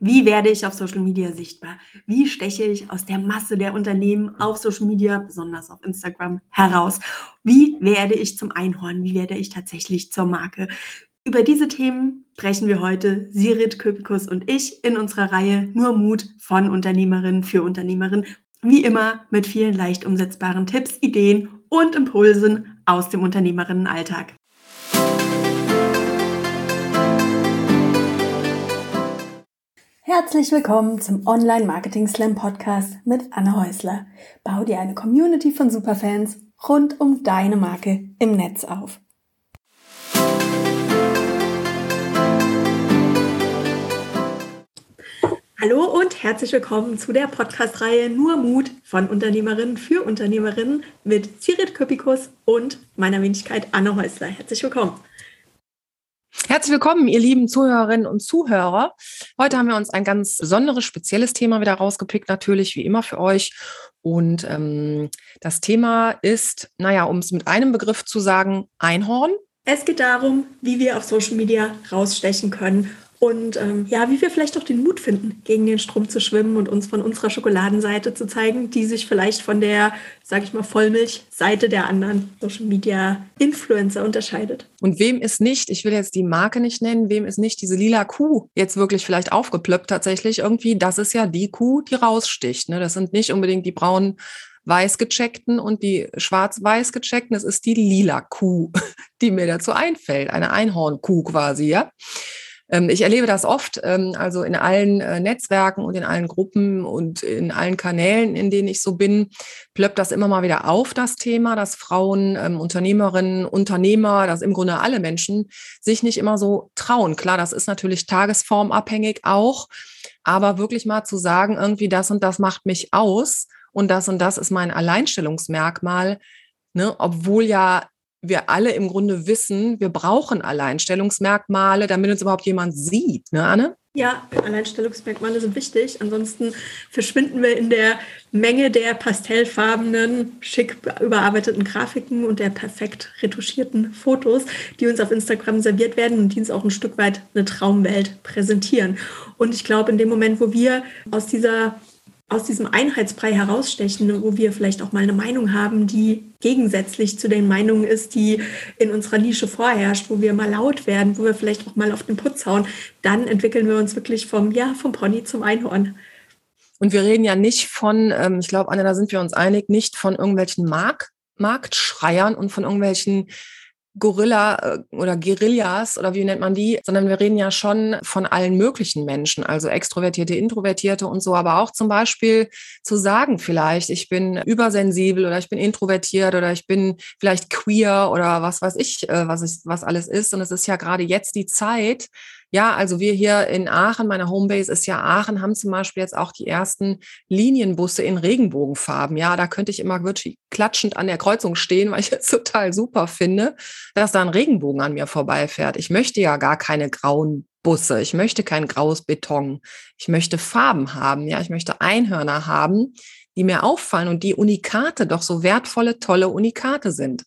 Wie werde ich auf Social Media sichtbar? Wie steche ich aus der Masse der Unternehmen auf Social Media, besonders auf Instagram, heraus? Wie werde ich zum Einhorn? Wie werde ich tatsächlich zur Marke? Über diese Themen sprechen wir heute, Sirit Köpikus und ich, in unserer Reihe Nur Mut von Unternehmerin für Unternehmerin. Wie immer mit vielen leicht umsetzbaren Tipps, Ideen und Impulsen aus dem Unternehmerinnenalltag. Herzlich willkommen zum Online Marketing Slam Podcast mit Anne Häusler. Bau dir eine Community von Superfans rund um deine Marke im Netz auf. Hallo und herzlich willkommen zu der Podcast-Reihe Nur Mut von Unternehmerinnen für Unternehmerinnen mit Sirit Köpikus und meiner Wenigkeit Anne Häusler. Herzlich willkommen. Herzlich willkommen, ihr lieben Zuhörerinnen und Zuhörer. Heute haben wir uns ein ganz besonderes, spezielles Thema wieder rausgepickt, natürlich wie immer für euch. Und ähm, das Thema ist, naja, um es mit einem Begriff zu sagen, Einhorn. Es geht darum, wie wir auf Social Media rausstechen können und ähm, ja, wie wir vielleicht auch den Mut finden, gegen den Strom zu schwimmen und uns von unserer Schokoladenseite zu zeigen, die sich vielleicht von der, sage ich mal, Vollmilchseite der anderen Social Media Influencer unterscheidet. Und wem ist nicht, ich will jetzt die Marke nicht nennen, wem ist nicht diese lila Kuh jetzt wirklich vielleicht aufgeplöppt tatsächlich irgendwie? Das ist ja die Kuh, die raussticht. Ne? Das sind nicht unbedingt die braunen weiß gecheckten und die schwarz-weiß gecheckten. Das ist die lila Kuh, die mir dazu einfällt. Eine Einhornkuh quasi, ja. Ähm, ich erlebe das oft, ähm, also in allen äh, Netzwerken und in allen Gruppen und in allen Kanälen, in denen ich so bin, plöppt das immer mal wieder auf, das Thema, dass Frauen, ähm, Unternehmerinnen, Unternehmer, dass im Grunde alle Menschen sich nicht immer so trauen. Klar, das ist natürlich tagesformabhängig auch, aber wirklich mal zu sagen, irgendwie das und das macht mich aus und das und das ist mein Alleinstellungsmerkmal, ne, obwohl ja wir alle im Grunde wissen, wir brauchen Alleinstellungsmerkmale, damit uns überhaupt jemand sieht, ne, Anne? Ja, Alleinstellungsmerkmale sind wichtig. Ansonsten verschwinden wir in der Menge der pastellfarbenen, schick überarbeiteten Grafiken und der perfekt retuschierten Fotos, die uns auf Instagram serviert werden und die uns auch ein Stück weit eine Traumwelt präsentieren. Und ich glaube, in dem Moment, wo wir aus dieser aus diesem Einheitsbrei herausstechen, wo wir vielleicht auch mal eine Meinung haben, die gegensätzlich zu den Meinungen ist, die in unserer Nische vorherrscht, wo wir mal laut werden, wo wir vielleicht auch mal auf den Putz hauen, dann entwickeln wir uns wirklich vom, ja, vom Pony zum Einhorn. Und wir reden ja nicht von, ähm, ich glaube, Anne, da sind wir uns einig, nicht von irgendwelchen Mark Marktschreiern und von irgendwelchen Gorilla äh, oder Guerillas oder wie nennt man die, sondern wir reden ja schon von allen möglichen Menschen, also Extrovertierte, Introvertierte und so, aber auch zum Beispiel zu sagen vielleicht, ich bin übersensibel oder ich bin introvertiert oder ich bin vielleicht queer oder was weiß ich, äh, was, ich, was alles ist. Und es ist ja gerade jetzt die Zeit, ja, also wir hier in Aachen, meine Homebase ist ja Aachen, haben zum Beispiel jetzt auch die ersten Linienbusse in Regenbogenfarben. Ja, da könnte ich immer wirklich klatschend an der Kreuzung stehen, weil ich es total super finde, dass da ein Regenbogen an mir vorbeifährt. Ich möchte ja gar keine grauen Busse. Ich möchte kein graues Beton. Ich möchte Farben haben. Ja, ich möchte Einhörner haben, die mir auffallen und die Unikate doch so wertvolle, tolle Unikate sind.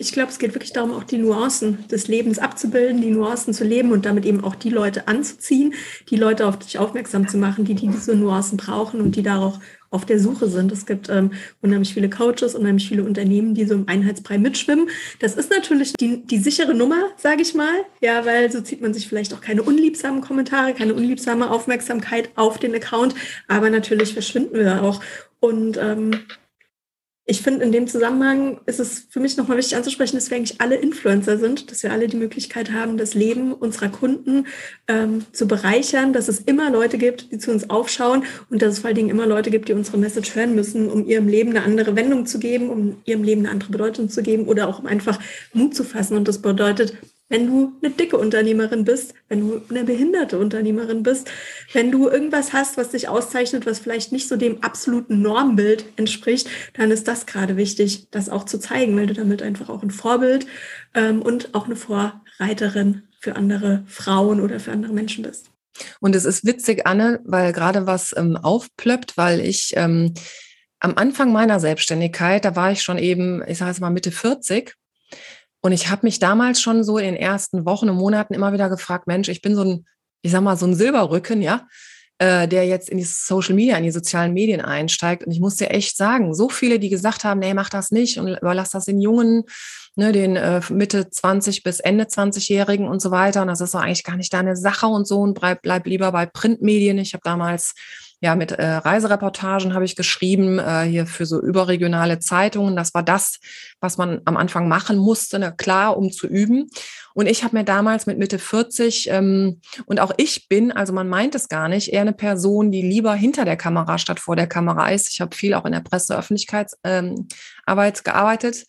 Ich glaube, es geht wirklich darum, auch die Nuancen des Lebens abzubilden, die Nuancen zu leben und damit eben auch die Leute anzuziehen, die Leute auf dich aufmerksam zu machen, die, die diese Nuancen brauchen und die darauf auf der Suche sind. Es gibt ähm, unheimlich viele Coaches, unheimlich viele Unternehmen, die so im Einheitsbrei mitschwimmen. Das ist natürlich die, die sichere Nummer, sage ich mal, ja, weil so zieht man sich vielleicht auch keine unliebsamen Kommentare, keine unliebsame Aufmerksamkeit auf den Account, aber natürlich verschwinden wir da auch. Und ähm, ich finde, in dem Zusammenhang ist es für mich nochmal wichtig anzusprechen, dass wir eigentlich alle Influencer sind, dass wir alle die Möglichkeit haben, das Leben unserer Kunden ähm, zu bereichern, dass es immer Leute gibt, die zu uns aufschauen und dass es vor allen Dingen immer Leute gibt, die unsere Message hören müssen, um ihrem Leben eine andere Wendung zu geben, um ihrem Leben eine andere Bedeutung zu geben oder auch um einfach Mut zu fassen. Und das bedeutet, wenn du eine dicke Unternehmerin bist, wenn du eine behinderte Unternehmerin bist, wenn du irgendwas hast, was dich auszeichnet, was vielleicht nicht so dem absoluten Normbild entspricht, dann ist das gerade wichtig, das auch zu zeigen, weil du damit einfach auch ein Vorbild ähm, und auch eine Vorreiterin für andere Frauen oder für andere Menschen bist. Und es ist witzig, Anne, weil gerade was ähm, aufplöppt, weil ich ähm, am Anfang meiner Selbstständigkeit, da war ich schon eben, ich sage jetzt mal Mitte 40 und ich habe mich damals schon so in den ersten Wochen und Monaten immer wieder gefragt, Mensch, ich bin so ein ich sag mal, so ein Silberrücken, ja, äh, der jetzt in die Social Media, in die sozialen Medien einsteigt. Und ich muss dir echt sagen, so viele, die gesagt haben, nee, mach das nicht und überlass das den Jungen, ne, den äh, Mitte 20 bis Ende 20-Jährigen und so weiter. Und das ist doch eigentlich gar nicht deine Sache und so und bleib, bleib lieber bei Printmedien. Ich habe damals ja, mit äh, Reisereportagen habe ich geschrieben, äh, hier für so überregionale Zeitungen. Das war das, was man am Anfang machen musste, ne, klar, um zu üben. Und ich habe mir damals mit Mitte 40, ähm, und auch ich bin, also man meint es gar nicht, eher eine Person, die lieber hinter der Kamera statt vor der Kamera ist. Ich habe viel auch in der Presseöffentlichkeitsarbeit ähm, gearbeitet.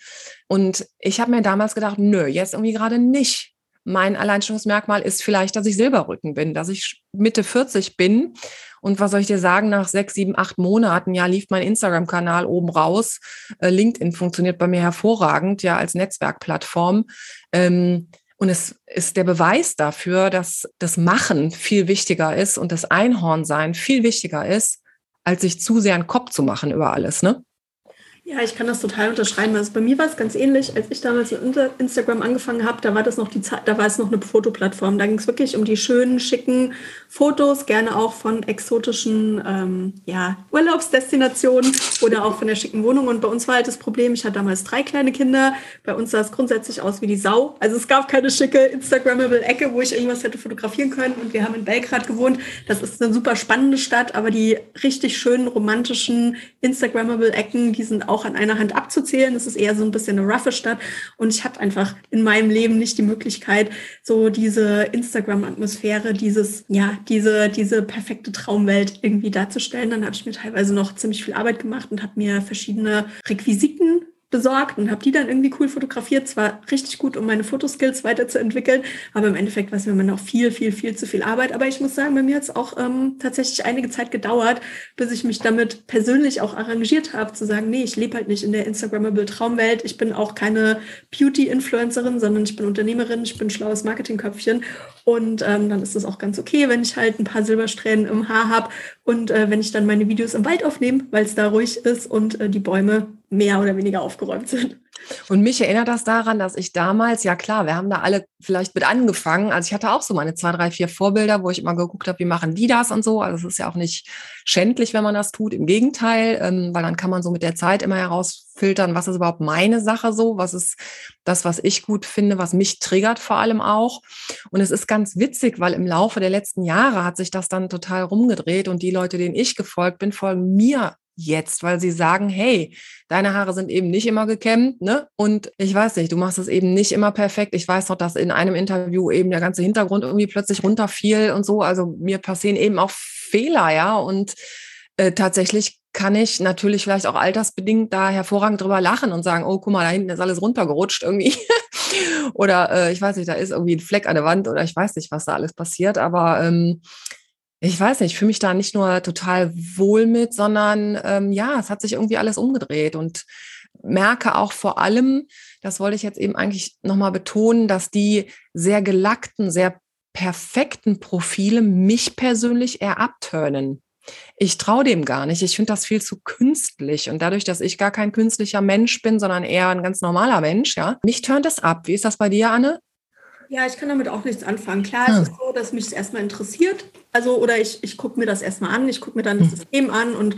Und ich habe mir damals gedacht, nö, jetzt irgendwie gerade nicht mein Alleinstellungsmerkmal ist vielleicht, dass ich Silberrücken bin, dass ich Mitte 40 bin. Und was soll ich dir sagen, nach sechs, sieben, acht Monaten, ja, lief mein Instagram-Kanal oben raus. Äh, LinkedIn funktioniert bei mir hervorragend, ja, als Netzwerkplattform. Ähm, und es ist der Beweis dafür, dass das Machen viel wichtiger ist und das Einhornsein viel wichtiger ist, als sich zu sehr einen Kopf zu machen über alles, ne? Ja, ich kann das total unterschreiben. Also bei mir war es ganz ähnlich, als ich damals mit Instagram angefangen habe, da war das noch die Zeit, da war es noch eine Fotoplattform. Da ging es wirklich um die schönen, schicken Fotos, gerne auch von exotischen ähm, ja, Urlaubsdestinationen oder auch von der schicken Wohnung. Und bei uns war halt das Problem, ich hatte damals drei kleine Kinder. Bei uns sah es grundsätzlich aus wie die Sau. Also es gab keine schicke Instagrammable Ecke, wo ich irgendwas hätte fotografieren können. Und wir haben in Belgrad gewohnt. Das ist eine super spannende Stadt, aber die richtig schönen romantischen Instagrammable Ecken, die sind auch auch an einer Hand abzuzählen. Es ist eher so ein bisschen eine roughe Stadt. Und ich hatte einfach in meinem Leben nicht die Möglichkeit, so diese Instagram-Atmosphäre, dieses, ja, diese, diese perfekte Traumwelt irgendwie darzustellen. Dann habe ich mir teilweise noch ziemlich viel Arbeit gemacht und habe mir verschiedene Requisiten besorgt und habe die dann irgendwie cool fotografiert. Zwar richtig gut, um meine Fotoskills weiterzuentwickeln, aber im Endeffekt war es mir noch viel, viel, viel zu viel Arbeit. Aber ich muss sagen, bei mir hat es auch ähm, tatsächlich einige Zeit gedauert, bis ich mich damit persönlich auch arrangiert habe, zu sagen, nee, ich lebe halt nicht in der Instagrammable Traumwelt. Ich bin auch keine Beauty-Influencerin, sondern ich bin Unternehmerin, ich bin schlaues Marketingköpfchen. Und ähm, dann ist es auch ganz okay, wenn ich halt ein paar Silbersträhnen im Haar habe und äh, wenn ich dann meine Videos im Wald aufnehme, weil es da ruhig ist und äh, die Bäume mehr oder weniger aufgeräumt sind. Und mich erinnert das daran, dass ich damals, ja klar, wir haben da alle vielleicht mit angefangen. Also ich hatte auch so meine zwei, drei, vier Vorbilder, wo ich immer geguckt habe, wie machen die das und so. Also es ist ja auch nicht schändlich, wenn man das tut. Im Gegenteil, ähm, weil dann kann man so mit der Zeit immer herausfiltern, was ist überhaupt meine Sache so, was ist das, was ich gut finde, was mich triggert vor allem auch. Und es ist ganz witzig, weil im Laufe der letzten Jahre hat sich das dann total rumgedreht und die Leute, denen ich gefolgt bin, folgen mir jetzt, weil sie sagen, hey, deine Haare sind eben nicht immer gekämmt, ne? Und ich weiß nicht, du machst es eben nicht immer perfekt. Ich weiß noch, dass in einem Interview eben der ganze Hintergrund irgendwie plötzlich runterfiel und so. Also mir passieren eben auch Fehler, ja. Und äh, tatsächlich kann ich natürlich vielleicht auch altersbedingt da hervorragend drüber lachen und sagen, oh, guck mal, da hinten ist alles runtergerutscht irgendwie. oder äh, ich weiß nicht, da ist irgendwie ein Fleck an der Wand oder ich weiß nicht, was da alles passiert. Aber ähm, ich weiß nicht, ich fühle mich da nicht nur total wohl mit, sondern ähm, ja, es hat sich irgendwie alles umgedreht und merke auch vor allem, das wollte ich jetzt eben eigentlich nochmal betonen, dass die sehr gelackten, sehr perfekten Profile mich persönlich eher abturnen. Ich traue dem gar nicht. Ich finde das viel zu künstlich. Und dadurch, dass ich gar kein künstlicher Mensch bin, sondern eher ein ganz normaler Mensch, ja, mich turnt das ab. Wie ist das bei dir, Anne? Ja, ich kann damit auch nichts anfangen. Klar, hm. es ist so, dass mich es erstmal interessiert. Also, oder ich, ich gucke mir das erstmal an, ich gucke mir dann das hm. System an und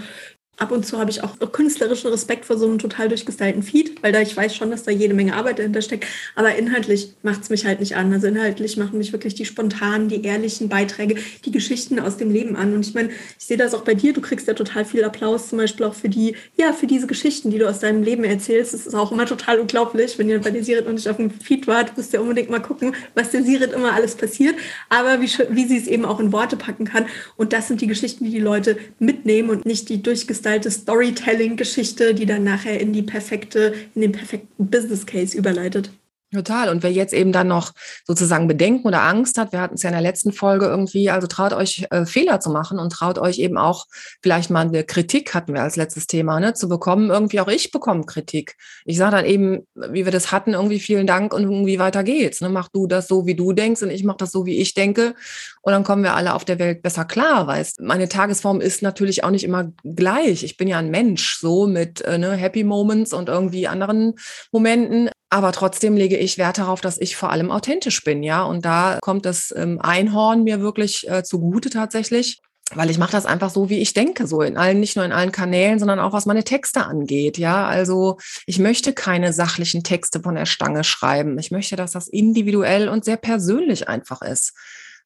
ab und zu habe ich auch künstlerischen Respekt vor so einem total durchgestylten Feed, weil da ich weiß schon, dass da jede Menge Arbeit dahinter steckt. Aber inhaltlich macht es mich halt nicht an. Also inhaltlich machen mich wirklich die spontanen, die ehrlichen Beiträge, die Geschichten aus dem Leben an. Und ich meine, ich sehe das auch bei dir. Du kriegst ja total viel Applaus, zum Beispiel auch für die, ja, für diese Geschichten, die du aus deinem Leben erzählst. Das ist auch immer total unglaublich. Wenn ihr bei der Sirit und nicht auf dem Feed wart, müsst ihr unbedingt mal gucken, was der Sirit immer alles passiert. Aber wie, wie sie es eben auch in Worte packen kann. Und das sind die Geschichten, die die Leute mitnehmen und nicht die durchgestylte gestylte Storytelling-Geschichte, die dann nachher in die perfekte, in den perfekten Business Case überleitet. Total. Und wer jetzt eben dann noch sozusagen Bedenken oder Angst hat, wir hatten es ja in der letzten Folge irgendwie, also traut euch äh, Fehler zu machen und traut euch eben auch vielleicht mal eine Kritik, hatten wir als letztes Thema, ne, zu bekommen. Irgendwie auch ich bekomme Kritik. Ich sage dann eben, wie wir das hatten, irgendwie vielen Dank und irgendwie weiter geht's. Ne? Mach du das so, wie du denkst und ich mache das so, wie ich denke. Und dann kommen wir alle auf der Welt besser klar, weißt meine Tagesform ist natürlich auch nicht immer gleich. Ich bin ja ein Mensch, so mit äh, ne, Happy Moments und irgendwie anderen Momenten Aber trotzdem lege ich Wert darauf, dass ich vor allem authentisch bin, ja. Und da kommt das ähm, Einhorn mir wirklich äh, zugute tatsächlich weil ich mache das einfach so, wie ich denke, so in allen, nicht nur in allen Kanälen, sondern auch was meine Texte angeht. Ja, also ich möchte keine sachlichen Texte von der Stange schreiben. Ich möchte, dass das individuell und sehr persönlich einfach ist.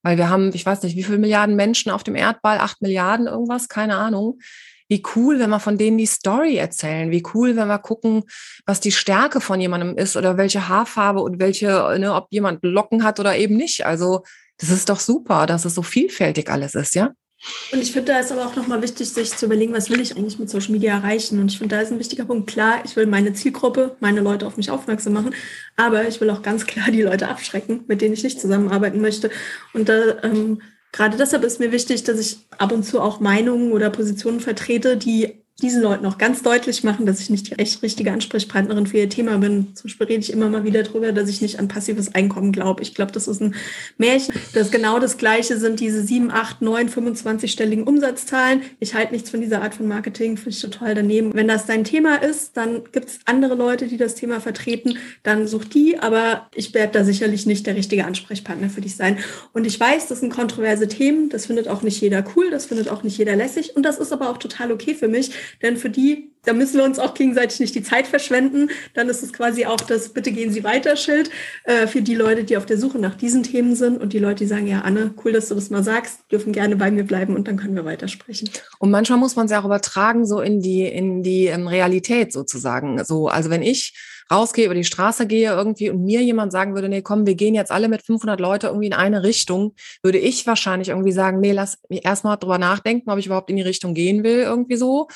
Weil wir haben, ich weiß nicht, wie viele Milliarden Menschen auf dem Erdball, acht Milliarden irgendwas, keine Ahnung. Wie cool, wenn wir von denen die Story erzählen. Wie cool, wenn wir gucken, was die Stärke von jemandem ist oder welche Haarfarbe und welche, ne, ob jemand Locken hat oder eben nicht. Also das ist doch super, dass es so vielfältig alles ist, ja? Und ich finde, da ist aber auch nochmal wichtig, sich zu überlegen, was will ich eigentlich mit Social Media erreichen. Und ich finde, da ist ein wichtiger Punkt. Klar, ich will meine Zielgruppe, meine Leute auf mich aufmerksam machen, aber ich will auch ganz klar die Leute abschrecken, mit denen ich nicht zusammenarbeiten möchte. Und da ähm, gerade deshalb ist mir wichtig, dass ich ab und zu auch Meinungen oder Positionen vertrete, die diesen Leuten auch ganz deutlich machen, dass ich nicht die echt richtige Ansprechpartnerin für ihr Thema bin. Zum Beispiel rede ich immer mal wieder drüber, dass ich nicht an passives Einkommen glaube. Ich glaube, das ist ein Märchen. Das genau das Gleiche sind diese 7, 8, 9, 25-stelligen Umsatzzahlen. Ich halte nichts von dieser Art von Marketing, finde ich total daneben. Wenn das dein Thema ist, dann gibt es andere Leute, die das Thema vertreten, dann such die, aber ich werde da sicherlich nicht der richtige Ansprechpartner für dich sein. Und ich weiß, das sind kontroverse Themen, das findet auch nicht jeder cool, das findet auch nicht jeder lässig und das ist aber auch total okay für mich, denn für die, da müssen wir uns auch gegenseitig nicht die Zeit verschwenden. Dann ist es quasi auch das Bitte gehen Sie weiter Schild äh, für die Leute, die auf der Suche nach diesen Themen sind und die Leute, die sagen, ja, Anne, cool, dass du das mal sagst, dürfen gerne bei mir bleiben und dann können wir weitersprechen. Und manchmal muss man es ja auch übertragen, so in die, in die ähm, Realität sozusagen. So, also wenn ich rausgehe, über die Straße gehe irgendwie und mir jemand sagen würde, nee, komm, wir gehen jetzt alle mit 500 Leute irgendwie in eine Richtung, würde ich wahrscheinlich irgendwie sagen, nee, lass mich erstmal drüber nachdenken, ob ich überhaupt in die Richtung gehen will, irgendwie so.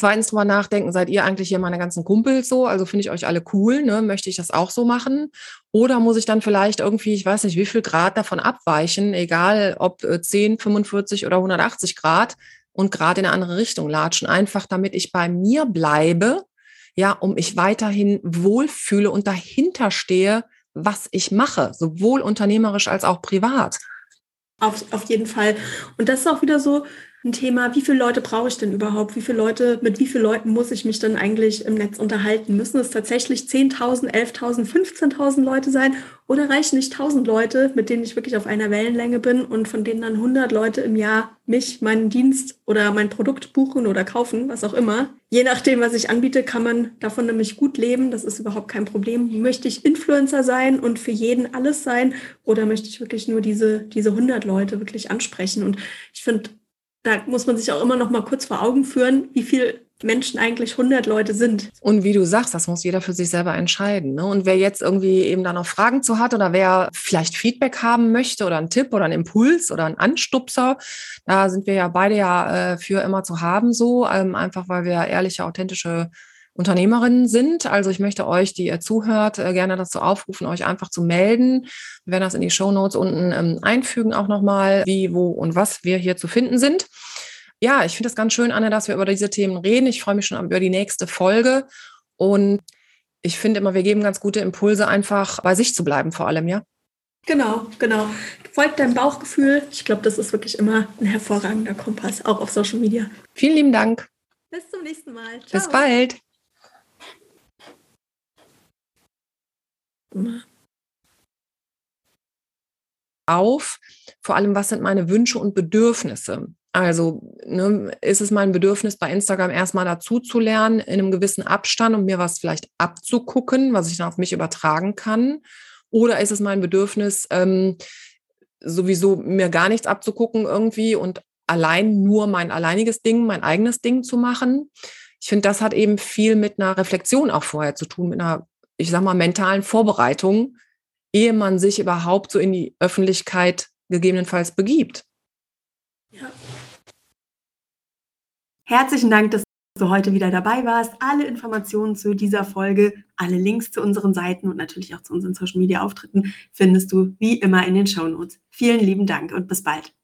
Zweitens drüber nachdenken, seid ihr eigentlich hier meine ganzen Kumpels so? Also finde ich euch alle cool, ne? Möchte ich das auch so machen? Oder muss ich dann vielleicht irgendwie, ich weiß nicht, wie viel Grad davon abweichen, egal ob 10, äh, 45 oder 180 Grad und gerade in eine andere Richtung latschen, einfach damit ich bei mir bleibe, ja, um ich weiterhin wohlfühle und dahinter stehe, was ich mache, sowohl unternehmerisch als auch privat. Auf, auf jeden Fall. Und das ist auch wieder so, ein Thema, wie viele Leute brauche ich denn überhaupt? Wie viele Leute, mit wie vielen Leuten muss ich mich dann eigentlich im Netz unterhalten? Müssen es tatsächlich 10.000, 11.000, 15.000 Leute sein? Oder reichen nicht 1.000 Leute, mit denen ich wirklich auf einer Wellenlänge bin und von denen dann 100 Leute im Jahr mich, meinen Dienst oder mein Produkt buchen oder kaufen, was auch immer? Je nachdem, was ich anbiete, kann man davon nämlich gut leben. Das ist überhaupt kein Problem. Möchte ich Influencer sein und für jeden alles sein? Oder möchte ich wirklich nur diese, diese 100 Leute wirklich ansprechen? Und ich finde, da muss man sich auch immer noch mal kurz vor Augen führen, wie viel Menschen eigentlich 100 Leute sind. Und wie du sagst, das muss jeder für sich selber entscheiden. Ne? Und wer jetzt irgendwie eben da noch Fragen zu hat oder wer vielleicht Feedback haben möchte oder einen Tipp oder einen Impuls oder einen Anstupser, da sind wir ja beide ja äh, für immer zu haben so, ähm, einfach weil wir ehrliche, authentische Unternehmerinnen sind. Also ich möchte euch, die ihr zuhört, äh, gerne dazu aufrufen, euch einfach zu melden. Wir werden das in die Show Notes unten ähm, einfügen, auch nochmal, wie, wo und was wir hier zu finden sind. Ja, ich finde es ganz schön, Anne, dass wir über diese Themen reden. Ich freue mich schon über die nächste Folge. Und ich finde immer, wir geben ganz gute Impulse, einfach bei sich zu bleiben, vor allem, ja? Genau, genau. Folgt deinem Bauchgefühl. Ich glaube, das ist wirklich immer ein hervorragender Kompass, auch auf Social Media. Vielen lieben Dank. Bis zum nächsten Mal. Ciao. Bis bald. Auf, vor allem, was sind meine Wünsche und Bedürfnisse? Also ne, ist es mein Bedürfnis, bei Instagram erstmal dazu zu lernen, in einem gewissen Abstand und mir was vielleicht abzugucken, was ich dann auf mich übertragen kann? Oder ist es mein Bedürfnis, ähm, sowieso mir gar nichts abzugucken irgendwie und allein nur mein alleiniges Ding, mein eigenes Ding zu machen? Ich finde, das hat eben viel mit einer Reflexion auch vorher zu tun, mit einer ich sag mal, mentalen Vorbereitung, ehe man sich überhaupt so in die Öffentlichkeit gegebenenfalls begibt. Ja. Herzlichen Dank, dass du heute wieder dabei warst. Alle Informationen zu dieser Folge, alle Links zu unseren Seiten und natürlich auch zu unseren Social Media Auftritten findest du wie immer in den Show Notes. Vielen lieben Dank und bis bald.